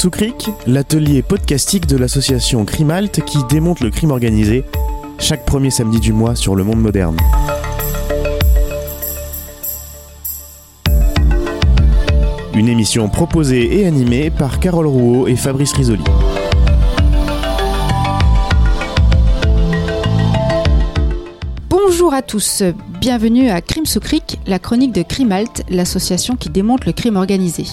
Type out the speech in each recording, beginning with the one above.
sous Cric, l'atelier podcastique de l'association Crimalt qui démonte le crime organisé, chaque premier samedi du mois sur le monde moderne. Une émission proposée et animée par Carole Rouault et Fabrice Risoli. Bonjour à tous, bienvenue à Crime sous la chronique de Crimalt, l'association qui démonte le crime organisé.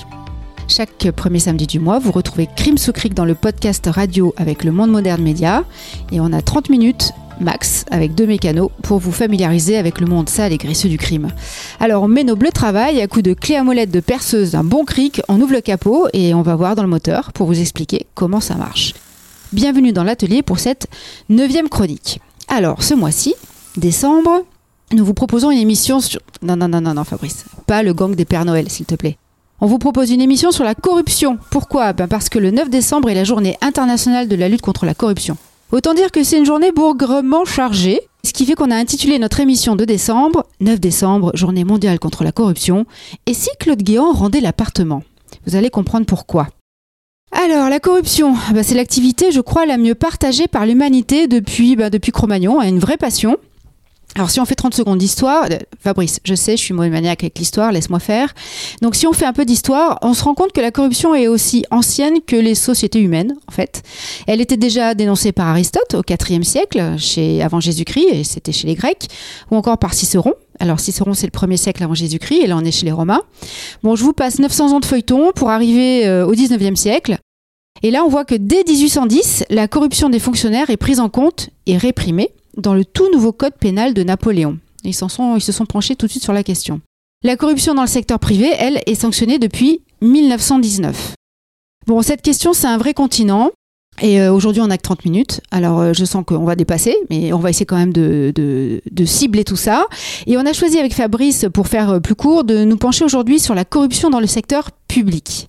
Chaque premier samedi du mois, vous retrouvez Crime sous Cric dans le podcast radio avec le Monde Moderne Média et on a 30 minutes max avec deux mécanos pour vous familiariser avec le monde sale et graisseux du crime. Alors on met nos bleus travail à coups de clé à molette de perceuse d'un bon cric, on ouvre le capot et on va voir dans le moteur pour vous expliquer comment ça marche. Bienvenue dans l'atelier pour cette neuvième chronique. Alors ce mois-ci, décembre, nous vous proposons une émission sur... Non, non, non, non, non, Fabrice. Pas le gang des Pères Noël, s'il te plaît. On vous propose une émission sur la corruption. Pourquoi? Ben Parce que le 9 décembre est la journée internationale de la lutte contre la corruption. Autant dire que c'est une journée bourgrement chargée, ce qui fait qu'on a intitulé notre émission de décembre 9 décembre, journée mondiale contre la corruption, et si Claude Guéant rendait l'appartement Vous allez comprendre pourquoi. Alors, la corruption, ben, c'est l'activité, je crois, la mieux partagée par l'humanité depuis, ben, depuis Cro-Magnon, une vraie passion. Alors si on fait 30 secondes d'histoire, euh, Fabrice, je sais, je suis maniaque avec l'histoire, laisse-moi faire. Donc si on fait un peu d'histoire, on se rend compte que la corruption est aussi ancienne que les sociétés humaines, en fait. Elle était déjà dénoncée par Aristote au IVe siècle, chez, avant Jésus-Christ, et c'était chez les Grecs, ou encore par Cicéron. Alors Cicéron, c'est le premier siècle avant Jésus-Christ, et là on est chez les Romains. Bon, je vous passe 900 ans de feuilleton pour arriver euh, au 19e siècle. Et là, on voit que dès 1810, la corruption des fonctionnaires est prise en compte et réprimée dans le tout nouveau code pénal de Napoléon. Ils, sont, ils se sont penchés tout de suite sur la question. La corruption dans le secteur privé, elle, est sanctionnée depuis 1919. Bon, cette question, c'est un vrai continent. Et euh, aujourd'hui, on n'a que 30 minutes. Alors, euh, je sens qu'on va dépasser, mais on va essayer quand même de, cibler tout ça. Et on a choisi avec Fabrice, pour faire euh, plus court, de nous pencher aujourd'hui sur la corruption dans le secteur public.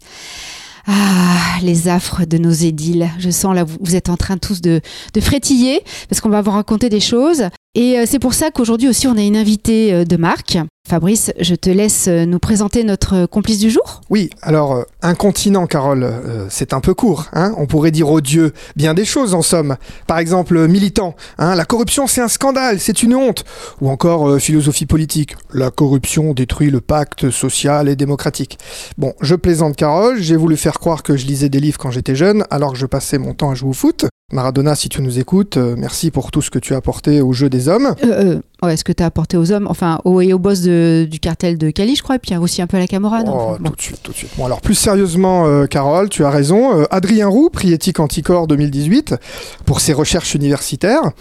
Ah, les affres de nos édiles. Je sens là, vous êtes en train tous de, de frétiller parce qu'on va vous raconter des choses. Et c'est pour ça qu'aujourd'hui aussi, on a une invitée de marque. Fabrice, je te laisse nous présenter notre complice du jour. Oui, alors un continent, Carole, euh, c'est un peu court. Hein On pourrait dire aux dieux bien des choses en somme. Par exemple, militant, hein, la corruption c'est un scandale, c'est une honte. Ou encore euh, philosophie politique, la corruption détruit le pacte social et démocratique. Bon, je plaisante, Carole, j'ai voulu faire croire que je lisais des livres quand j'étais jeune, alors que je passais mon temps à jouer au foot. Maradona, si tu nous écoutes, euh, merci pour tout ce que tu as apporté au jeu des hommes. Euh, euh, est-ce que tu as apporté aux hommes, enfin, au, et au boss de, du cartel de Cali, je crois, et puis aussi un peu à la Camorra oh, Tout de suite, tout de suite. Bon, alors plus sérieusement, Carole, tu as raison. Adrien Roux, prix éthique anticorps 2018, pour ses recherches universitaires,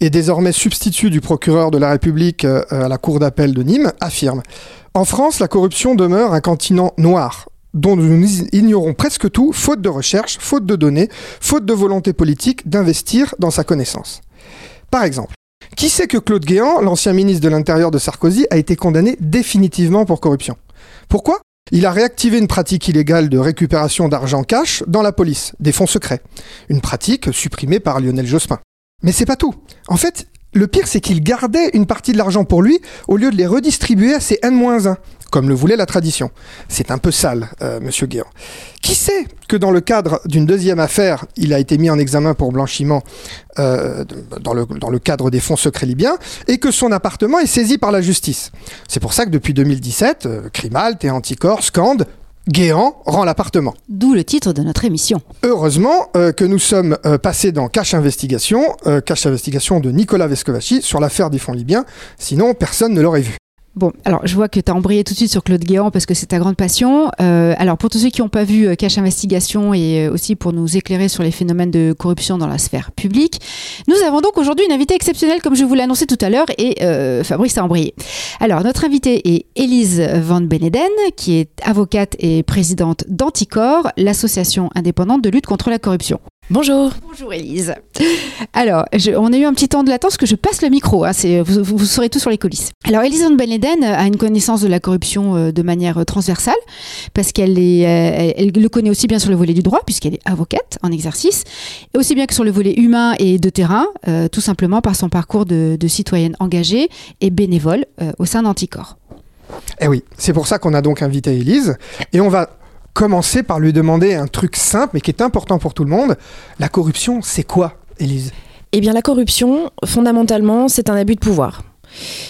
et désormais substitut du procureur de la République à la Cour d'appel de Nîmes, affirme En France, la corruption demeure un continent noir dont nous ignorons presque tout, faute de recherche, faute de données, faute de volonté politique d'investir dans sa connaissance. Par exemple, qui sait que Claude Guéant, l'ancien ministre de l'Intérieur de Sarkozy, a été condamné définitivement pour corruption? Pourquoi? Il a réactivé une pratique illégale de récupération d'argent cash dans la police, des fonds secrets. Une pratique supprimée par Lionel Jospin. Mais c'est pas tout. En fait, le pire, c'est qu'il gardait une partie de l'argent pour lui au lieu de les redistribuer à ses N-1, comme le voulait la tradition. C'est un peu sale, euh, monsieur Guéant. Qui sait que dans le cadre d'une deuxième affaire, il a été mis en examen pour blanchiment euh, dans, le, dans le cadre des fonds secrets libyens et que son appartement est saisi par la justice. C'est pour ça que depuis 2017, euh, Crimalt et Anticor scandent Guéant rend l'appartement. D'où le titre de notre émission. Heureusement euh, que nous sommes euh, passés dans Cache Investigation, euh, Cache Investigation de Nicolas Vescovaci sur l'affaire des fonds libyens, sinon personne ne l'aurait vu. Bon, alors je vois que tu as embrayé tout de suite sur Claude Guéant parce que c'est ta grande passion. Euh, alors pour tous ceux qui n'ont pas vu euh, Cache Investigation et euh, aussi pour nous éclairer sur les phénomènes de corruption dans la sphère publique, nous avons donc aujourd'hui une invitée exceptionnelle comme je vous annoncé tout à l'heure et Fabrice a embrayé. Alors notre invitée est Élise Van Beneden qui est avocate et présidente d'Anticor, l'association indépendante de lutte contre la corruption. Bonjour. Bonjour Elise. Alors, on a eu un petit temps de latence que je passe le micro, hein, vous, vous, saurez tout sur les coulisses. Alors, Elise Van Beneden a une connaissance de la corruption euh, de manière transversale, parce qu'elle est, elle, le connaît aussi bien sur le volet du droit, puisqu'elle est avocate en exercice, et aussi bien que sur le volet humain et de terrain, euh, tout simplement par son parcours de, citoyenne engagée et bénévole euh, au sein d'Anticor. Eh oui, c'est pour ça qu'on a donc invité Elise, et on va commencer par lui demander un truc simple mais qui est important pour tout le monde. La corruption, c'est quoi, Élise? Eh bien, la corruption, fondamentalement, c'est un abus de pouvoir.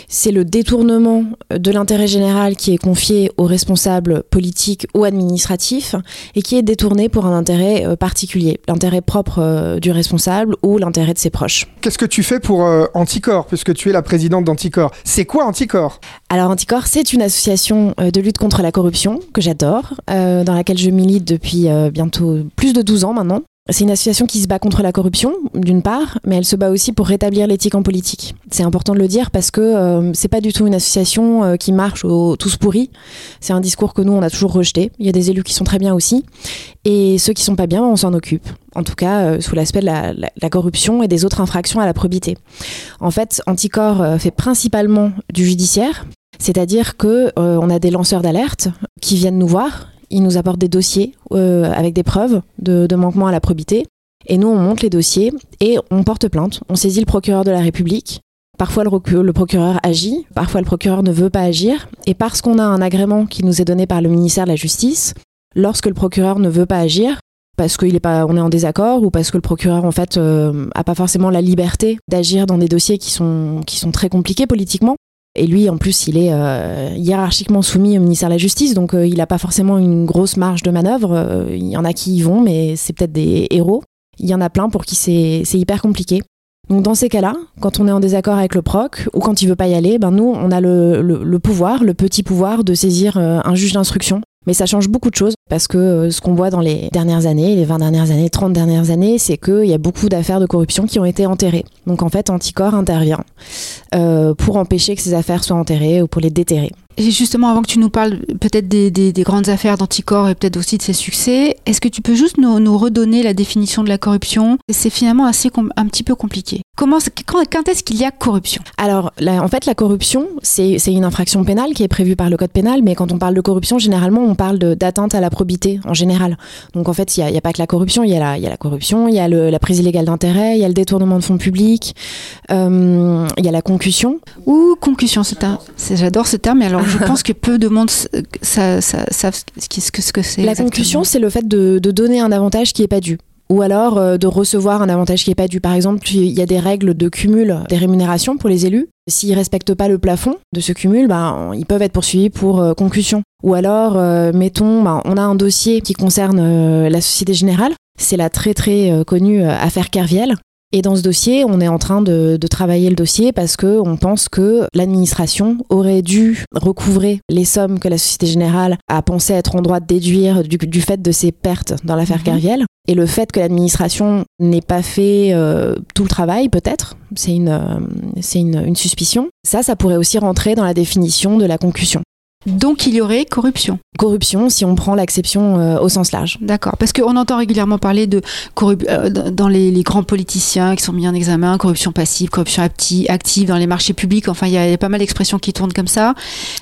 C'est le détournement de l'intérêt général qui est confié aux responsables politiques ou administratifs et qui est détourné pour un intérêt euh, particulier, l'intérêt propre euh, du responsable ou l'intérêt de ses proches. Qu'est-ce que tu fais pour euh, Anticor, puisque tu es la présidente d'Anticor? C'est quoi Anticor? Alors Anticor, c'est une association de lutte contre la corruption que j'adore, dans laquelle je milite depuis bientôt plus de 12 ans maintenant. C'est une association qui se bat contre la corruption, d'une part, mais elle se bat aussi pour rétablir l'éthique en politique. C'est important de le dire parce que euh, c'est pas du tout une association euh, qui marche au tous pourris. C'est un discours que nous on a toujours rejeté. Il y a des élus qui sont très bien aussi, et ceux qui sont pas bien, on s'en occupe. En tout cas, euh, sous l'aspect de la, corruption et des autres infractions à la probité. En fait, Anticor fait principalement du judiciaire, c'est-à-dire que on a des lanceurs d'alerte qui viennent nous voir ils nous apportent des dossiers euh, avec des preuves de, manquement à la probité. Et nous, on monte les dossiers et on porte plainte. On saisit le procureur de la République. Parfois, le, procureur agit, parfois, le procureur ne veut pas agir. Et parce qu'on a un agrément qui nous est donné par le ministère de la Justice, lorsque le procureur ne veut pas agir, parce qu'on est, pas, on est en désaccord ou parce que le procureur en fait euh, a pas forcément la liberté d'agir dans des dossiers qui sont, qui sont très compliqués politiquement, et lui, en plus, il est euh, hiérarchiquement soumis au ministère de la Justice, donc euh, il n'a pas forcément une grosse marge de manœuvre. Euh, il y en a qui y vont, mais c'est peut-être des héros. Il y en a plein pour qui c'est hyper compliqué. Donc dans ces cas-là, quand on est en désaccord avec le proc ou quand il veut pas y aller, ben nous, on a le, le pouvoir, le petit pouvoir de saisir un juge d'instruction mais ça change beaucoup de choses parce que euh, ce qu'on voit dans les dernières années, les 20 dernières années, 30 dernières années, c'est qu'il y a beaucoup d'affaires de corruption qui ont été enterrées. Donc en fait, Anticor intervient euh, pour empêcher que ces affaires soient enterrées ou pour les déterrer. Et justement, avant que tu nous parles peut-être des, des, grandes affaires d'Anticor et peut-être aussi de ses succès, est-ce que tu peux juste nous, nous redonner la définition de la corruption? C'est finalement assez un petit peu compliqué. Comment, quand, quand est-ce qu'il y a corruption? Alors, en fait, la corruption, c'est une infraction pénale qui est prévue par le Code pénal, mais quand on parle de corruption, généralement, on parle d'atteinte à la probité en général. Donc, en fait, il n'y a, a, pas que la corruption, il y, a la, il y a la corruption, il y a le, la prise illégale d'intérêt, il y a le détournement de fonds publics, euh, il y a la concussion. Ou concussion, c'est un. J'adore ce terme, mais alors je pense que peu de monde savent ce que, ce que c'est. La concussion, c'est le fait de, donner un avantage qui n'est pas dû ou alors euh, de recevoir un avantage qui n'est pas dû. Par exemple, il y a des règles de cumul des rémunérations pour les élus. S'ils respectent pas le plafond de ce cumul, ben, ils peuvent être poursuivis pour euh, concussion. Ou alors, euh, mettons, ben, on a un dossier qui concerne la Société Générale. C'est la très très connue affaire Kerviel. Et dans ce dossier, on est en train de, travailler le dossier parce que on pense que l'administration aurait dû recouvrer les sommes que la Société Générale a pensé être en droit de déduire du, fait de ses pertes dans l'affaire mmh. Et le fait que l'administration n'ait pas fait euh, tout le travail, peut-être, c'est une, euh, c'est une, une suspicion. Ça, ça pourrait aussi rentrer dans la définition de la concussion. Donc il y aurait corruption. Corruption si on prend l'acception euh, au sens large. D'accord, parce qu'on entend régulièrement parler de corruption euh, dans les, grands politiciens qui sont mis en examen, corruption passive, corruption active dans les marchés publics. Enfin, il y, a pas mal d'expressions qui tournent comme ça.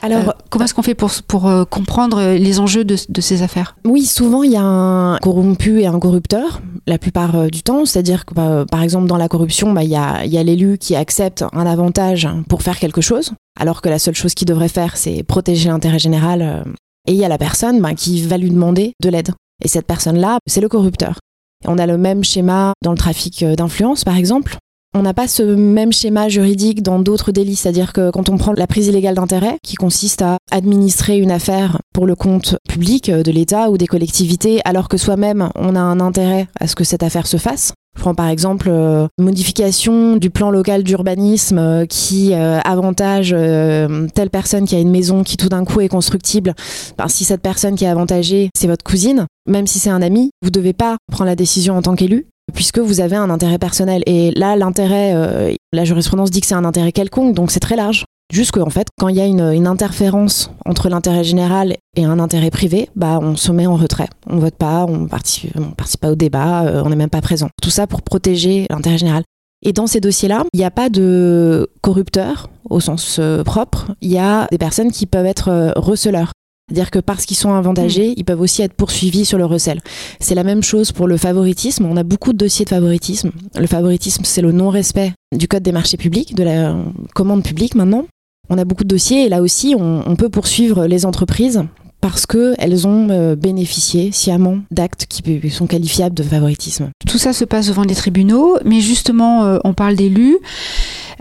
Alors, euh, comment est-ce qu'on fait pour, pour comprendre les enjeux de, ces affaires? Oui, souvent il y a un corrompu et un corrupteur, la plupart du temps. C'est-à-dire que, bah, par exemple, dans la corruption, bah, il y a, y a l'élu qui accepte un avantage pour faire quelque chose alors que la seule chose qu'il devrait faire, c'est protéger l'intérêt général. Euh, et il y a la personne ben, qui va lui demander de l'aide. Et cette personne-là, c'est le corrupteur. On a le même schéma dans le trafic euh, d'influence, par exemple. On n'a pas ce même schéma juridique dans d'autres délits, c'est-à-dire que quand on prend la prise illégale d'intérêt, qui consiste à administrer une affaire pour le compte public euh, de l'État ou des collectivités, alors que soi-même on a un intérêt à ce que cette affaire se fasse, prends par exemple euh, modification du plan local d'urbanisme euh, qui euh, avantage telle personne qui a une maison qui tout d'un coup est constructible. Si cette personne qui est avantagée, c'est votre cousine, même si c'est un ami, vous ne devez pas prendre la décision en tant qu'élu puisque vous avez un intérêt personnel. Et là, l'intérêt, la jurisprudence dit que c'est un intérêt quelconque, donc c'est très large. Juste qu'en fait, quand il y a une, interférence entre l'intérêt général et un intérêt privé, bah, on se met en retrait. On vote pas, on participe, on participe pas au débat, euh, on n'est même pas présent. Tout ça pour protéger l'intérêt général. Et dans ces dossiers-là, il n'y a pas de corrupteurs au sens euh, propre. Il y a des personnes qui peuvent être euh, receleurs. C'est-à-dire que parce qu'ils sont avantagés, mm. ils peuvent aussi être poursuivis sur le recel. C'est la même chose pour le favoritisme. On a beaucoup de dossiers de favoritisme. Le favoritisme, c'est le non-respect du code des marchés publics, de la commande publique maintenant on a beaucoup de dossiers et là aussi, on, peut poursuivre les entreprises parce qu'elles ont euh, bénéficié sciemment d'actes qui sont qualifiables de favoritisme. Tout ça se passe devant les tribunaux, mais justement, euh, on parle d'élus.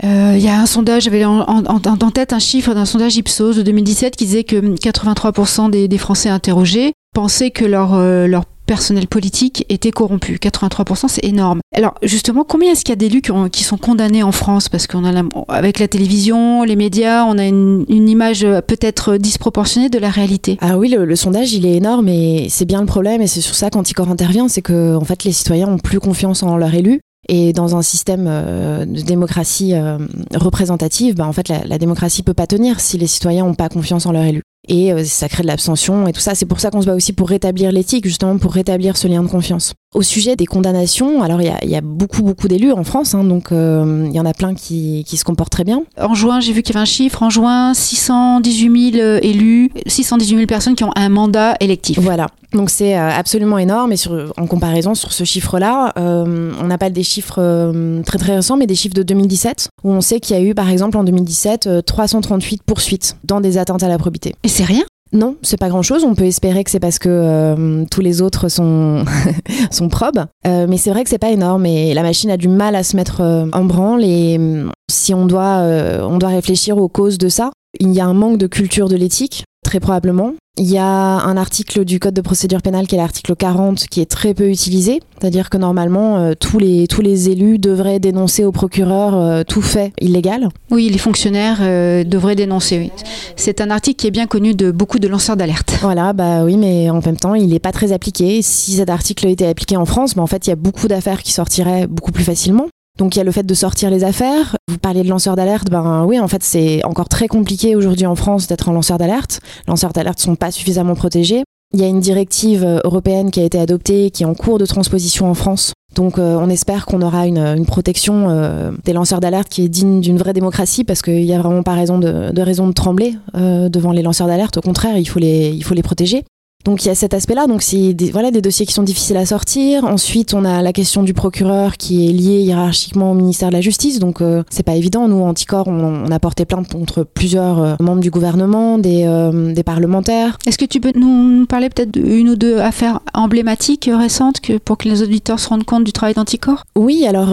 Euh, il y a un sondage, j'avais en, en, tête un chiffre d'un sondage Ipsos de 2017 qui disait que 83% des, Français interrogés pensaient que leur, leur personnel politique était corrompu. 83%, c'est énorme. Alors justement, combien est-ce qu'il y a d'élus qui, sont condamnés en France? Parce qu'on a avec la télévision, les médias, on a une, image euh, peut-être disproportionnée de la réalité. Ah oui, le, sondage, il est énorme et c'est bien le problème et c'est sur ça qu'Anticor intervient, c'est que en fait les citoyens ont plus confiance en leurs élus. Et dans un système euh, de démocratie euh, représentative, bah, en fait, la, la démocratie peut pas tenir si les citoyens n'ont pas confiance en leur élu et euh, ça crée de l'abstention et tout ça. C'est pour ça qu'on se bat aussi pour rétablir l'éthique, justement pour rétablir ce lien de confiance. Au sujet des condamnations, alors il y, a, beaucoup beaucoup d'élus en France, hein, donc euh, il y en a plein qui, qui, se comportent très bien. En juin, j'ai vu qu'il y avait un chiffre. En juin, 618 000 euh, élus, 618 000 personnes qui ont un mandat électif. Voilà. Donc c'est absolument énorme et sur, en comparaison sur ce chiffre-là, on n'a pas des chiffres très très récents, mais des chiffres de 2017 où on sait qu'il y a eu par exemple en 2017 338 poursuites dans des atteintes à la probité c'est rien non, c'est pas grand chose. On peut espérer que c'est parce que euh, tous les autres sont, sont probes. Euh, mais c'est vrai que c'est pas énorme et la machine a du mal à se mettre euh, en branle. Et mm, si on doit, on doit réfléchir aux causes de ça, il y a un manque de culture de l'éthique, très probablement. Il y a un article du Code de procédure pénale qui est l'article 40 qui est très peu utilisé, c'est-à-dire que normalement euh, tous, les, tous les élus devraient dénoncer au procureur euh, tout fait illégal. Oui, les fonctionnaires euh, devraient dénoncer. Oui. C'est un article qui est bien connu de beaucoup de lanceurs d'alerte. Voilà, bah oui, mais en même temps, il n'est pas très appliqué. Si cet article était appliqué en France, bah, en fait, il y a beaucoup d'affaires qui sortiraient beaucoup plus facilement. Donc il y a le fait de sortir les affaires. Vous parliez de lanceurs d'alerte, ben oui, en fait c'est encore très compliqué aujourd'hui en France d'être un lanceur d'alerte. Lanceurs d'alerte sont pas suffisamment protégés. Il y a une directive euh, européenne qui a été adoptée, qui est en cours de transposition en France. Donc euh, on espère qu'on aura une, protection euh, des lanceurs d'alerte qui est digne d'une vraie démocratie parce qu'il n'y a vraiment pas raison de, de raison de trembler devant les lanceurs d'alerte. Au contraire, il faut les protéger. Donc il y a cet aspect-là. Donc c'est des, voilà des dossiers qui sont difficiles à sortir. Ensuite, on a la question du procureur qui est liée hiérarchiquement au ministère de la Justice. Donc euh, c'est pas évident. Nous, Anticor, on, a porté plainte contre plusieurs euh, membres du gouvernement, des, euh, des parlementaires. Est-ce que tu peux nous parler peut-être d'une ou deux affaires emblématiques récentes que, pour que les auditeurs se rendent compte du travail d'Anticor? Oui, alors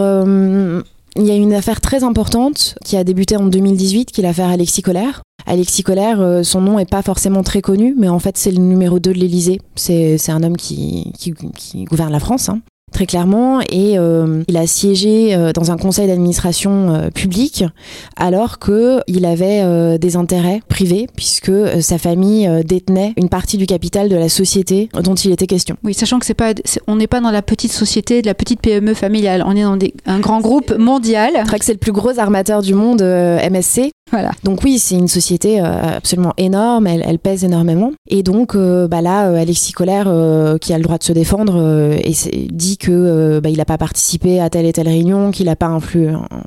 il y a une affaire très importante qui a débuté en 2018, qui est l'affaire Alexis Colère. Alexis Colère, euh, son nom est pas forcément très connu, mais en fait c'est le numéro 2 de l'Elysée. C'est un homme qui, qui, qui, gouverne la France. Hein très clairement, et euh, il a siégé euh, dans un conseil d'administration euh, public alors qu'il avait des intérêts privés puisque sa famille détenait une partie du capital de la société dont il était question. Oui, sachant que c'est pas, on n'est pas dans la petite société, de la petite PME familiale, on est dans un grand groupe mondial. Je crois que c'est le plus gros armateur du monde, MSC. Voilà. Donc oui, c'est une société absolument énorme, elle, pèse énormément. Et donc bah là, Alexis Colère, qui a le droit de se défendre, et dit que euh, bah, il n'a pas participé à telle et telle réunion, qu'il n'a pas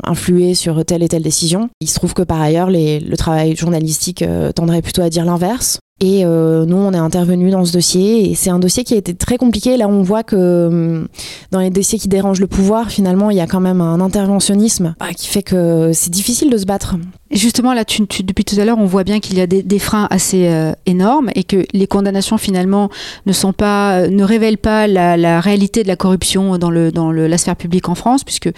influé sur telle et telle décision. Il se trouve que par ailleurs, le travail journalistique euh, tendrait plutôt à dire l'inverse. Et euh, nous, on est intervenu dans ce dossier c'est un dossier qui a été très compliqué. Là, on voit que hum, dans les dossiers qui dérangent le pouvoir, finalement, il y a quand même un interventionnisme bah, qui fait que c'est difficile de se battre. justement, là, depuis tout à l'heure, on voit bien qu'il y a des, freins assez euh, énormes et que les condamnations finalement ne sont pas, ne révèlent pas la, réalité de la corruption dans la sphère publique en France, puisque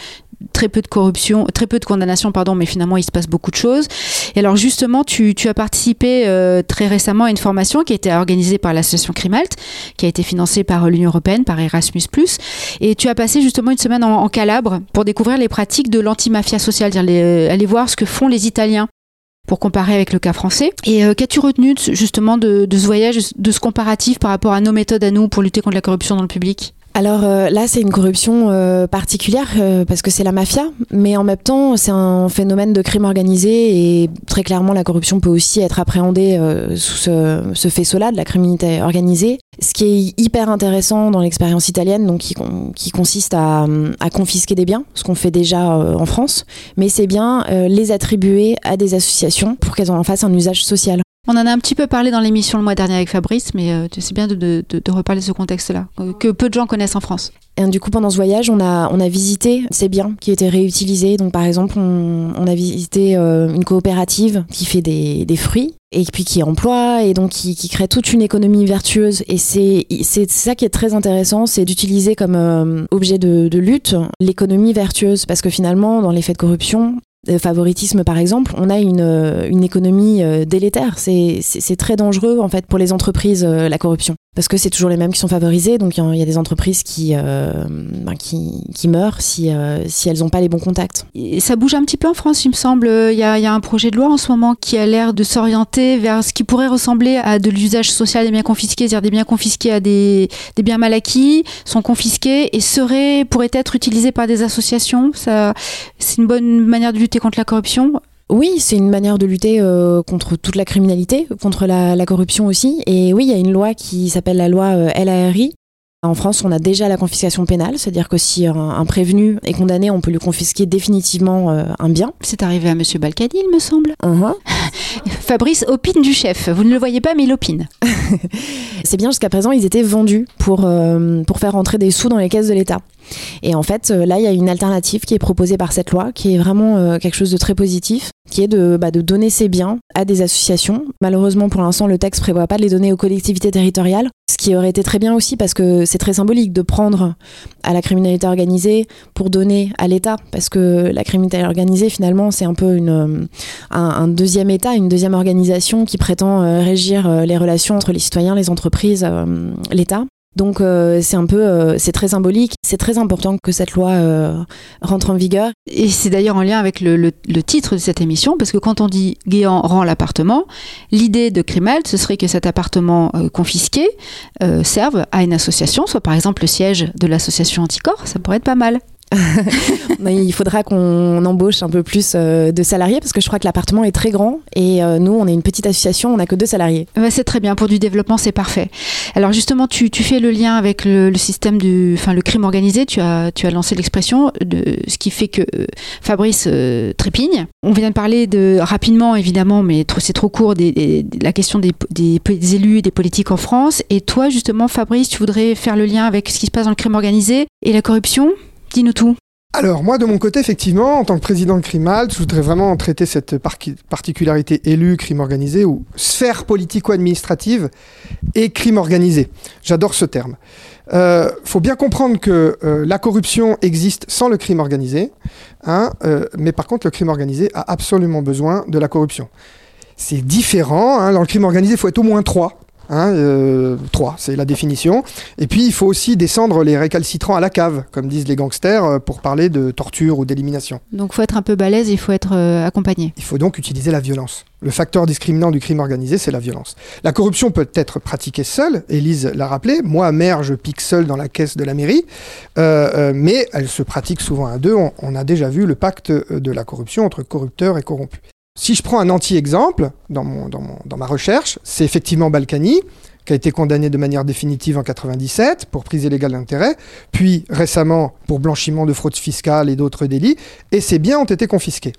très peu de corruption, très peu de condamnations, pardon, mais finalement il se passe beaucoup de choses. Et alors justement, tu, as participé euh, très récemment à une formation qui a été organisée par l'association Crimalt, qui a été financée par l'Union européenne, par Erasmus+. Et tu as passé justement une semaine en, Calabre pour découvrir les pratiques de l'antimafia sociale, dire euh, aller voir ce que font les Italiens pour comparer avec le cas français. Et euh, qu'as-tu retenu justement de ce voyage, de ce comparatif par rapport à nos méthodes à nous pour lutter contre la corruption dans le public? Alors euh, là, c'est une corruption euh, particulière euh, parce que c'est la mafia, mais en même temps, c'est un phénomène de crime organisé et très clairement, la corruption peut aussi être appréhendée sous ce, ce faisceau-là de la criminalité organisée. Ce qui est hyper intéressant dans l'expérience italienne, donc qui, qui consiste à, à, confisquer des biens, ce qu'on fait déjà en France, mais c'est bien les attribuer à des associations pour qu'elles en fassent un usage social. On en a un petit peu parlé dans l'émission le mois dernier avec Fabrice, mais euh, c'est bien de, de, de, reparler de ce contexte-là, euh, que peu de gens connaissent en France. Et du coup, pendant ce voyage, on a, on a visité ces biens qui étaient réutilisés. Donc, par exemple, on, on a visité euh, une coopérative qui fait des, des, fruits et puis qui emploie et donc qui, qui crée toute une économie vertueuse. Et c'est ça qui est très intéressant, c'est d'utiliser comme euh, objet de, de lutte l'économie vertueuse. Parce que finalement, dans les faits de corruption, favoritisme par exemple, on a une, euh, une économie euh, délétère. C'est très dangereux en fait pour les entreprises euh, la corruption parce que c'est toujours les mêmes qui sont favorisés. Donc il y, a des entreprises qui, ben, qui, meurent si, si elles n'ont pas les bons contacts. Ça bouge un petit peu en France, il me semble. Il y a, y a un projet de loi en ce moment qui a l'air de s'orienter vers ce qui pourrait ressembler à de l'usage social des biens confisqués, c'est-à-dire des biens confisqués à des, des, biens mal acquis, sont confisqués et seraient, pourraient être utilisés par des associations. C'est une bonne manière de lutter contre la corruption? Oui, c'est une manière de lutter euh, contre toute la criminalité, contre la, la, corruption aussi. Et oui, il y a une loi qui s'appelle la loi euh, LARI. En France, on a déjà la confiscation pénale, c'est-à-dire que si un, un, prévenu est condamné, on peut lui confisquer définitivement euh, un bien. C'est arrivé à Monsieur Balkany, il me semble. Uh -huh. Fabrice opine du chef. Vous ne le voyez pas, mais il opine. c'est bien, jusqu'à présent, ils étaient vendus pour, euh, pour faire rentrer des sous dans les caisses de l'État. Et en fait, euh, là, il y a une alternative qui est proposée par cette loi, qui est vraiment euh, quelque chose de très positif, qui est de, bah, donner ces biens à des associations. Malheureusement, pour l'instant, le texte prévoit pas de les donner aux collectivités territoriales, ce qui aurait été très bien aussi parce que c'est très symbolique de prendre à la criminalité organisée pour donner à l'État, parce que la criminalité organisée, finalement, c'est un peu euh, un, deuxième État, une deuxième organisation qui prétend régir les relations entre les citoyens, les entreprises, l'État. Donc euh, c'est un peu, euh, c'est très symbolique. C'est très important que cette loi euh, rentre en vigueur. Et c'est d'ailleurs en lien avec le, le, le, titre de cette émission, parce que quand on dit Guéant rend l'appartement, l'idée de Crimalt, ce serait que cet appartement euh, confisqué euh, serve à une association, soit par exemple le siège de l'association Anticorps, ça pourrait être pas mal. il faudra qu'on embauche un peu plus euh, de salariés parce que je crois que l'appartement est très grand et euh, nous, on est une petite association, on n'a que deux salariés. C'est très bien, pour du développement, c'est parfait. Alors justement, tu, fais le lien avec le, système du, enfin le crime organisé, tu as, tu as lancé l'expression de ce qui fait que euh, Fabrice euh, trépigne. On vient de parler de, rapidement évidemment, mais c'est trop court, des, la question des élus et des politiques en France. Et toi, justement, Fabrice, tu voudrais faire le lien avec ce qui se passe dans le crime organisé et la corruption? Alors moi de mon côté effectivement en tant que président de Crimalt je voudrais vraiment traiter cette par particularité élue crime organisé ou sphère politico-administrative et crime organisé. J'adore ce terme. Euh, faut bien comprendre que euh, la corruption existe sans le crime organisé, hein, euh, mais par contre le crime organisé a absolument besoin de la corruption. C'est différent, hein, dans le crime organisé il faut être au moins trois Hein, euh, 3, c'est la définition. Et puis, il faut aussi descendre les récalcitrants à la cave, comme disent les gangsters, euh, pour parler de torture ou d'élimination. Donc, il faut être un peu balèze, il faut être euh, accompagné. Il faut donc utiliser la violence. Le facteur discriminant du crime organisé, c'est la violence. La corruption peut être pratiquée seule, Élise l'a rappelé. Moi, maire, je pique seul dans la caisse de la mairie, euh, euh, mais elle se pratique souvent à deux. On, on a déjà vu le pacte de la corruption entre corrupteurs et corrompus. Si je prends un anti-exemple dans, ma recherche, c'est effectivement Balkany, qui a été condamné de manière définitive en 97 pour prise illégale d'intérêt, puis récemment pour blanchiment de fraude fiscale et d'autres délits, et ces biens ont été confisqués.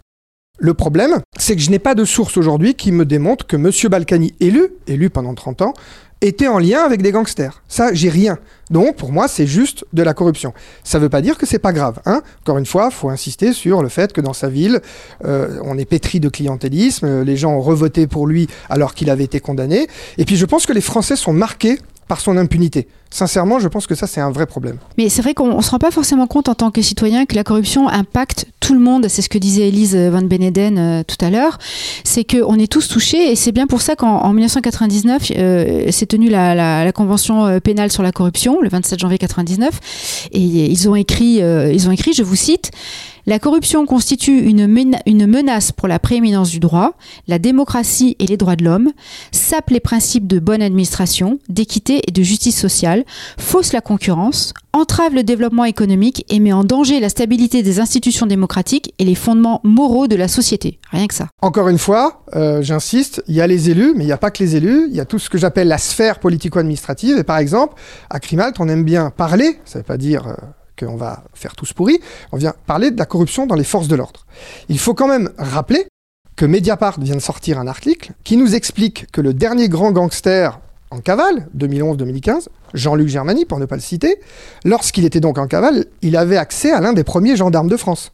Le problème, c'est que je n'ai pas de source aujourd'hui qui me démontre que M. Balkany, élu, élu pendant 30 ans, était en lien avec des gangsters. Ça, j'ai rien. Donc, pour moi, c'est juste de la corruption. Ça ne veut pas dire que c'est pas grave. Hein Encore une fois, faut insister sur le fait que dans sa ville, euh, on est pétri de clientélisme. Les gens ont revoté pour lui alors qu'il avait été condamné. Et puis, je pense que les Français sont marqués par son impunité. Sincèrement, je pense que ça, c'est un vrai problème. Mais c'est vrai qu'on ne se rend pas forcément compte en tant que citoyen que la corruption impacte tout le monde. C'est ce que disait Elise Van Beneden euh, tout à l'heure. C'est qu'on est tous touchés et c'est bien pour ça qu'en 1999 euh, s'est tenue la, convention euh, pénale sur la corruption, le 27 janvier 1999. Et ils ont écrit, euh, ils ont écrit, je vous cite, la corruption constitue une, mena une, menace pour la prééminence du droit, la démocratie et les droits de l'homme, sape les principes de bonne administration, d'équité et de justice sociale, fausse la concurrence, entrave le développement économique et met en danger la stabilité des institutions démocratiques et les fondements moraux de la société. Rien que ça. Encore une fois, euh, j'insiste, il y a les élus, mais il n'y a pas que les élus, il y a tout ce que j'appelle la sphère politico-administrative. Et par exemple, à Crimalt, on aime bien parler, ça ne veut pas dire... Euh qu'on va faire tous pourris, on vient parler de la corruption dans les forces de l'ordre. Il faut quand même rappeler que Mediapart vient de sortir un article qui nous explique que le dernier grand gangster en cavale, 2011-2015, Jean-Luc Germany, pour ne pas le citer, lorsqu'il était donc en cavale, il avait accès à l'un des premiers gendarmes de France.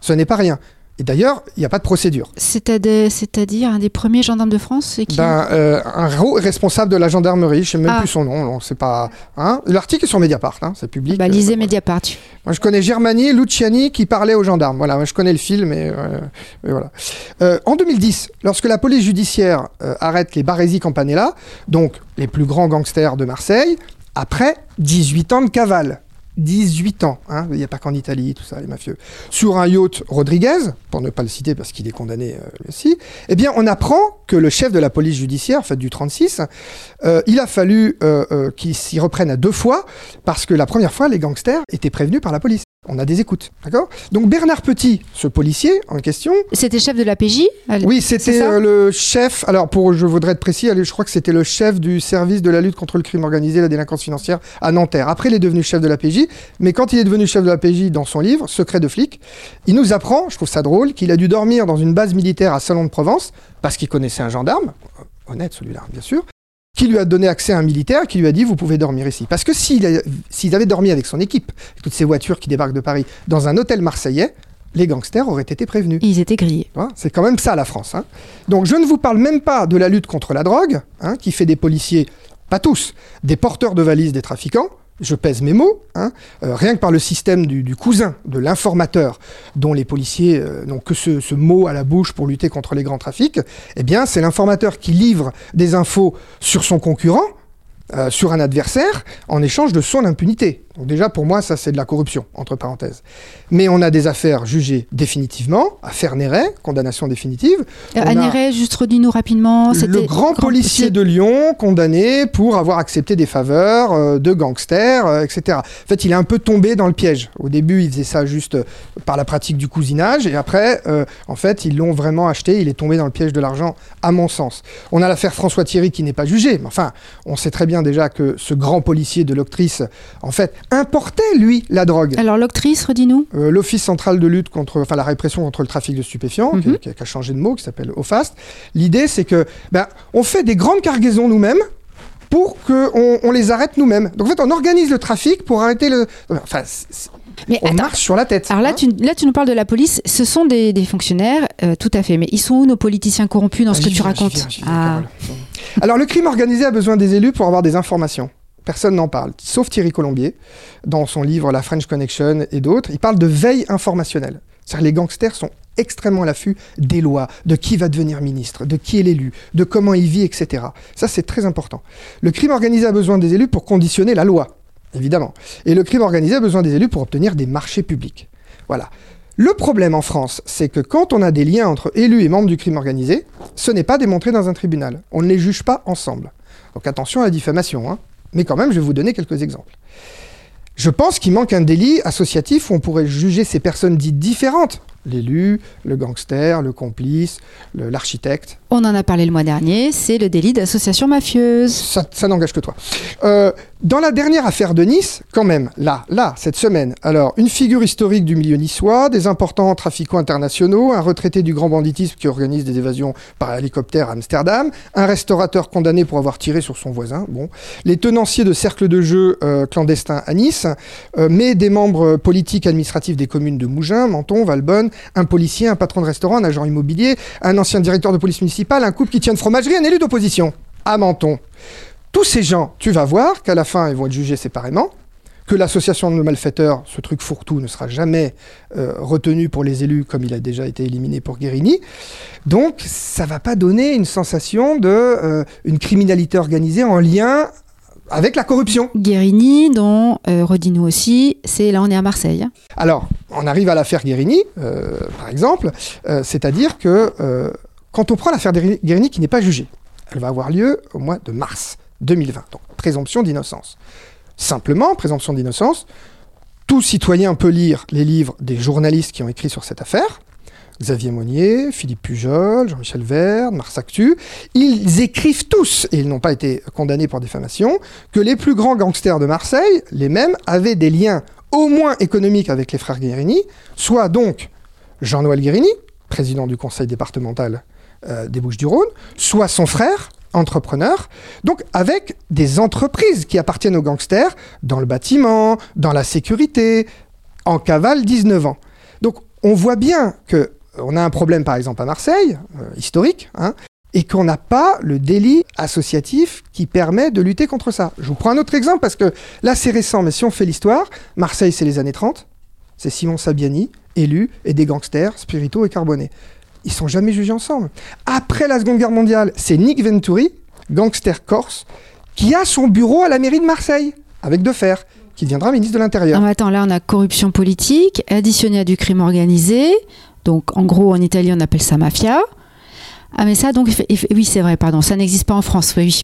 Ce n'est pas rien. Et d'ailleurs, il n'y a pas de procédure. C'est-à-dire un des premiers gendarmes de France qui? Ben, euh, un responsable de la gendarmerie, je sais même Ah. plus son nom, non, c'est pas. Hein L'article est sur Mediapart, hein, c'est public. Bah, euh, lisez voilà. Mediapart. Moi, je connais Germani, Luciani qui parlait aux gendarmes. Voilà, moi, je connais le film, et, euh, et voilà. Euh, en 2010, lorsque la police judiciaire euh, arrête les Baresi Campanella, donc les plus grands gangsters de Marseille, après 18 ans de cavale. 18 ans, hein, il n'y a pas qu'en Italie, tout ça, les mafieux. Sur un yacht Rodriguez, pour ne pas le citer parce qu'il est condamné euh, aussi, eh bien, on apprend que le chef de la police judiciaire, en fait, du 36, euh, il a fallu euh, euh, qu'il s'y reprenne à deux fois parce que la première fois, les gangsters étaient prévenus par la police. On a des écoutes, d'accord? Donc Bernard Petit, ce policier en question, C'était chef de la PJ oui, c'était euh, le chef. Alors, pour, je voudrais être précis, je crois que c'était le chef du service de la lutte contre le crime organisé et la délinquance financière à Nanterre. Après, il est devenu chef de la PJ, mais quand il est devenu chef de la PJ dans son livre, Secret de flic, il nous apprend, je trouve ça drôle, qu'il a dû dormir dans une base militaire à Salon de Provence, parce qu'il connaissait un gendarme, honnête celui-là, bien sûr, qui lui a donné accès à un militaire, qui lui a dit, vous pouvez dormir ici. Parce que s'ils avaient dormi avec son équipe, toutes ces voitures qui débarquent de Paris, dans un hôtel marseillais, les gangsters auraient été prévenus. Ils étaient grillés. Hein, c'est quand même ça la France. hein. Donc je ne vous parle même pas de la lutte contre la drogue, hein, qui fait des policiers, pas tous, des porteurs de valises des trafiquants. Je pèse mes mots, hein, euh, rien que par le système du, cousin, de l'informateur, dont les policiers euh, n'ont que ce, ce mot à la bouche pour lutter contre les grands trafics, eh bien c'est l'informateur qui livre des infos sur son concurrent, euh, sur un adversaire, en échange de son impunité. Donc déjà, pour moi, ça c'est de la corruption, entre parenthèses. Mais on a des affaires jugées définitivement, affaire Néret, condamnation définitive. Euh, a Anéré, juste redis-nous rapidement. le grand, policier de Lyon condamné pour avoir accepté des faveurs euh, de gangsters, euh, etc. En fait, il est un peu tombé dans le piège. Au début, il faisait ça juste euh, par la pratique du cousinage, et après, en fait, ils l'ont vraiment acheté. Il est tombé dans le piège de l'argent, à mon sens. On a l'affaire François Thierry qui n'est pas jugé, mais enfin, on sait très bien déjà que ce grand policier de l'octrice, en fait, importait lui la drogue. Alors l'octrice, redis-nous. Euh, l'Office central de lutte contre, enfin la répression contre le trafic de stupéfiants, qui- Mhm. qui, a- qui a changé de mot, qui s'appelle OFAST. L'idée, c'est que, ben, on fait des grandes cargaisons nous-mêmes pour qu'on on les arrête nous-mêmes. Donc en fait, on organise le trafic pour arrêter le. Enfin, c'est- c'est- Mais on attends. marche sur la tête. Alors là hein. tu, là, tu nous parles de la police. Ce sont des, des fonctionnaires, euh, tout à fait. Mais ils sont où nos politiciens corrompus dans ce que tu viens, racontes viens, j'y viens, Ah. Alors, le crime organisé a besoin des élus pour avoir des informations. Personne n'en parle, sauf Thierry Colombier, dans son livre La French Connection et d'autres. Il parle de veille informationnelle. C'est-à-dire les gangsters sont extrêmement à l'affût des lois, de qui va devenir ministre, de qui est l'élu, de comment il vit, etc. Ça, c'est très important. Le crime organisé a besoin des élus pour conditionner la loi, évidemment. Et le crime organisé a besoin des élus pour obtenir des marchés publics. Voilà. Le problème en France, c'est que quand on a des liens entre élus et membres du crime organisé, ce n'est pas démontré dans un tribunal. On ne les juge pas ensemble. Donc attention à la diffamation. hein. Mais quand même, je vais vous donner quelques exemples. Je pense qu'il manque un délit associatif où on pourrait juger ces personnes dites différentes. L'élu, le gangster, le complice, l'architecte. On en a parlé le mois dernier. C'est le délit d'association mafieuse. Ça, ça n'engage que toi. Euh, dans la dernière affaire de Nice, quand même, là, là, cette semaine, alors, une figure historique du milieu niçois, des importants trafiquants internationaux, un retraité du grand banditisme qui organise des évasions par hélicoptère à Amsterdam, un restaurateur condamné pour avoir tiré sur son voisin, bon, les tenanciers de cercles de jeux euh, clandestins à Nice, euh, mais des membres politiques administratifs des communes de Mougins, Menton, Valbonne, un policier, un patron de restaurant, un agent immobilier, un ancien directeur de police municipale, un couple qui tient une fromagerie, un élu d'opposition à Menton. Tous ces gens, tu vas voir qu'à la fin, ils vont être jugés séparément, que l'association de malfaiteurs, ce truc fourre-tout, ne sera jamais euh, retenu pour les élus comme il a déjà été éliminé pour Guérini. Donc, ça va pas donner une sensation de euh, criminalité organisée en lien avec la corruption. Guérini, dont, euh, redis-nous aussi, c'est là on est à Marseille. hein. Alors, on arrive à l'affaire Guérini, euh, par exemple, euh, c'est-à-dire que euh, quand on prend l'affaire Guérini qui n'est pas jugée, elle va avoir lieu au mois de mars 2020, donc présomption d'innocence. Simplement, présomption d'innocence, tout citoyen peut lire les livres des journalistes qui ont écrit sur cette affaire. Xavier Monnier, Philippe Pujol, Jean-Michel Verne, Mars Actu, ils écrivent tous, et ils n'ont pas été condamnés pour diffamation, que les plus grands gangsters de Marseille, les mêmes, avaient des liens au moins économiques avec les frères Guérini, soit donc Jean-Noël Guérini, président du conseil départemental euh, des Bouches-du-Rhône, soit son frère, entrepreneur, donc avec des entreprises qui appartiennent aux gangsters dans le bâtiment, dans la sécurité, en cavale 19 ans. Donc on voit bien que on a un problème par exemple à Marseille, euh, historique, hein, et qu'on n'a pas le délit associatif qui permet de lutter contre ça. Je vous prends un autre exemple parce que là c'est récent, mais si on fait l'histoire, Marseille c'est les années 30, c'est Simon Sabiani, élu, et des gangsters, Spirito et Carbonnet. Ils sont jamais jugés ensemble. Après la Seconde Guerre mondiale, c'est Nick Venturi, gangster corse, qui a son bureau à la mairie de Marseille, avec Defer, qui deviendra ministre de l'Intérieur. Attends, là on a corruption politique additionnée à du crime organisé. Donc en gros en Italie on appelle ça mafia. Ah mais ça donc oui c'est vrai pardon ça n'existe pas en France oui. oui.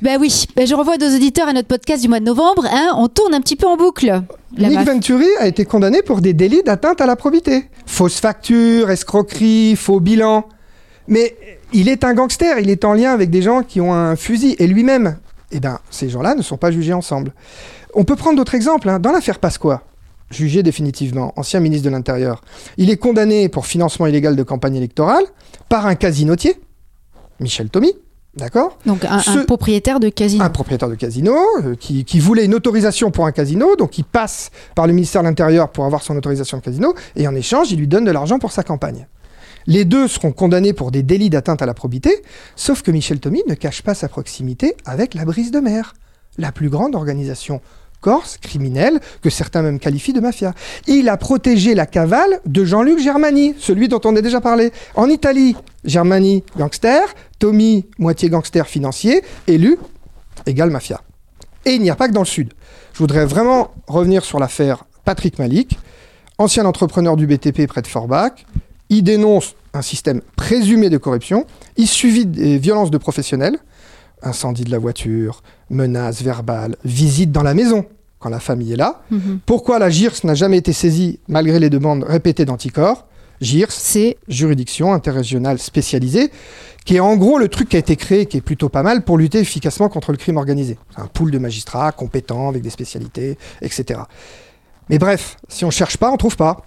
Ben oui, ben je revois nos auditeurs à notre podcast du mois de novembre. Hein, on tourne un petit peu en boucle. La Nick maf- Venturi a été condamné pour des délits d'atteinte à la probité. Fausse facture, escroquerie, faux bilan. Mais il est un gangster, il est en lien avec des gens qui ont un fusil. Et lui-même, eh ben, ces gens-là ne sont pas jugés ensemble. On peut prendre d'autres exemples. hein. Dans l'affaire Pasqua, jugé définitivement, ancien ministre de l'Intérieur, il est condamné pour financement illégal de campagne électorale par un casinotier, Michel Thomy, d'accord? Donc un, propriétaire de casino. un propriétaire de casino euh, qui, qui voulait une autorisation pour un casino, donc il passe par le ministère de l'Intérieur pour avoir son autorisation de casino, et en échange, il lui donne de l'argent pour sa campagne. Les deux seront condamnés pour des délits d'atteinte à la probité, sauf que Michel Thomy ne cache pas sa proximité avec la Brise de Mer, la plus grande organisation corse criminelle que certains même qualifient de mafia. Il a protégé la cavale de Jean-Luc Germani, celui dont on a déjà parlé. En Italie, Germani, gangster, Tommy, moitié gangster financier, élu, égale mafia. Et il n'y a pas que dans le Sud. Je voudrais vraiment revenir sur l'affaire Patrick Malik, ancien entrepreneur du BTP près de Forbach. Il dénonce un système présumé de corruption. Il subit des violences de professionnels, incendie de la voiture, menaces verbales, visite dans la maison quand la famille est là. Mhm. Pourquoi la GIRS n'a jamais été saisie malgré les demandes répétées d'anticorps? GIRS, C'est juridiction interrégionale spécialisée, qui est en gros le truc qui a été créé, qui est plutôt pas mal pour lutter efficacement contre le crime organisé. Un pool de magistrats compétents, avec des spécialités, etc. Mais bref, si on cherche pas, on trouve pas.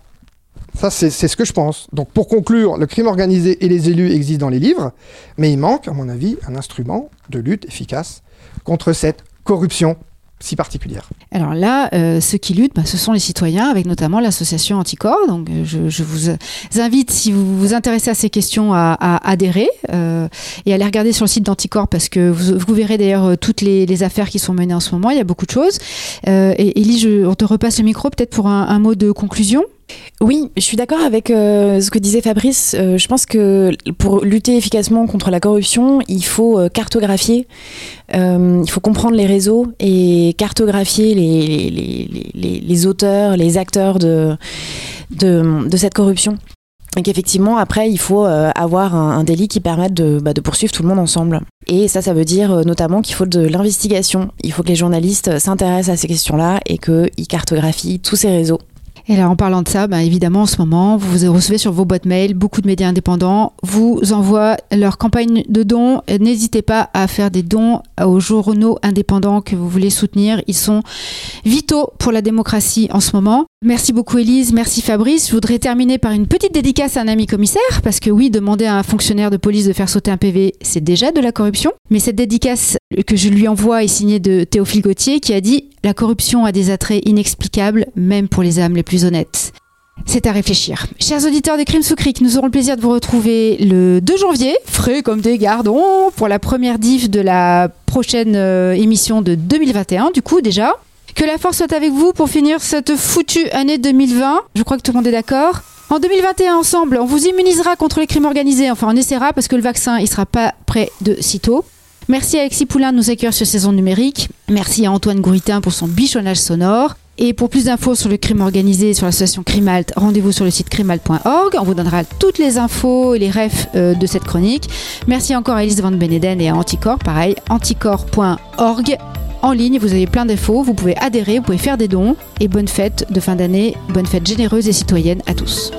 Ça, c'est ce que je pense. Donc, pour conclure, le crime organisé et les élus existent dans les livres, mais il manque, à mon avis, un instrument de lutte efficace contre cette corruption si particulière. Alors là, euh, ceux qui luttent, bah, ce sont les citoyens, avec notamment l'association Anticorps. Donc euh, je, vous euh, invite, si vous vous intéressez à ces questions, à, adhérer et à aller regarder sur le site d'Anticorps parce que vous, verrez d'ailleurs toutes les, affaires qui sont menées en ce moment. Il y a beaucoup de choses. Et Élie, on te repasse le micro peut-être pour un mot de conclusion. Oui, je suis d'accord avec euh, ce que disait Fabrice. Euh, je pense que pour lutter efficacement contre la corruption, il faut euh, cartographier, il faut comprendre les réseaux et cartographier les, auteurs, les acteurs de, cette corruption. Et qu'effectivement, après, il faut avoir un, délit qui permette de, bah, de poursuivre tout le monde ensemble. Et ça, ça veut dire notamment qu'il faut de l'investigation. Il faut que les journalistes s'intéressent à ces questions-là et qu'ils cartographient tous ces réseaux. Et là, en parlant de ça, bah, évidemment, en ce moment, vous recevez sur vos boîtes mail beaucoup de médias indépendants vous envoient leur campagne de dons. N'hésitez pas à faire des dons aux journaux indépendants que vous voulez soutenir. Ils sont vitaux pour la démocratie en ce moment. Merci beaucoup, Élise. Merci, Fabrice. Je voudrais terminer par une petite dédicace à un ami commissaire, parce que oui, demander à un fonctionnaire de police de faire sauter un PV, c'est déjà de la corruption. Mais cette dédicace que je lui envoie est signée de Théophile Gauthier, qui a dit La corruption a des attraits inexplicables, même pour les âmes les plus honnêtes. C'est à réfléchir. Chers auditeurs de Crime sous Cric, nous aurons le plaisir de vous retrouver le 2 janvier, frais comme des gardons, pour la première diff de la prochaine euh, émission de 2021, du coup déjà. Que la force soit avec vous pour finir cette foutue année 2020. Je crois que tout le monde est d'accord. En 2021, ensemble, on vous immunisera contre les crimes organisés. Enfin, on essaiera parce que le vaccin, il sera pas prêt de sitôt. Merci à Alexis Poulain de nous accueillir sur Saison Numérique. Merci à Antoine Gouritin pour son bichonnage sonore. Et pour plus d'infos sur le crime organisé et sur l'association Crimalt, rendez-vous sur le site crimalt.org. On vous donnera toutes les infos et les refs euh, de cette chronique. Merci encore à Elise Van Beneden et à Anticorps, pareil, anticorps.org. En ligne, vous avez plein d'infos, vous pouvez adhérer, vous pouvez faire des dons. Et bonne fête de fin d'année, bonne fête généreuse et citoyenne à tous.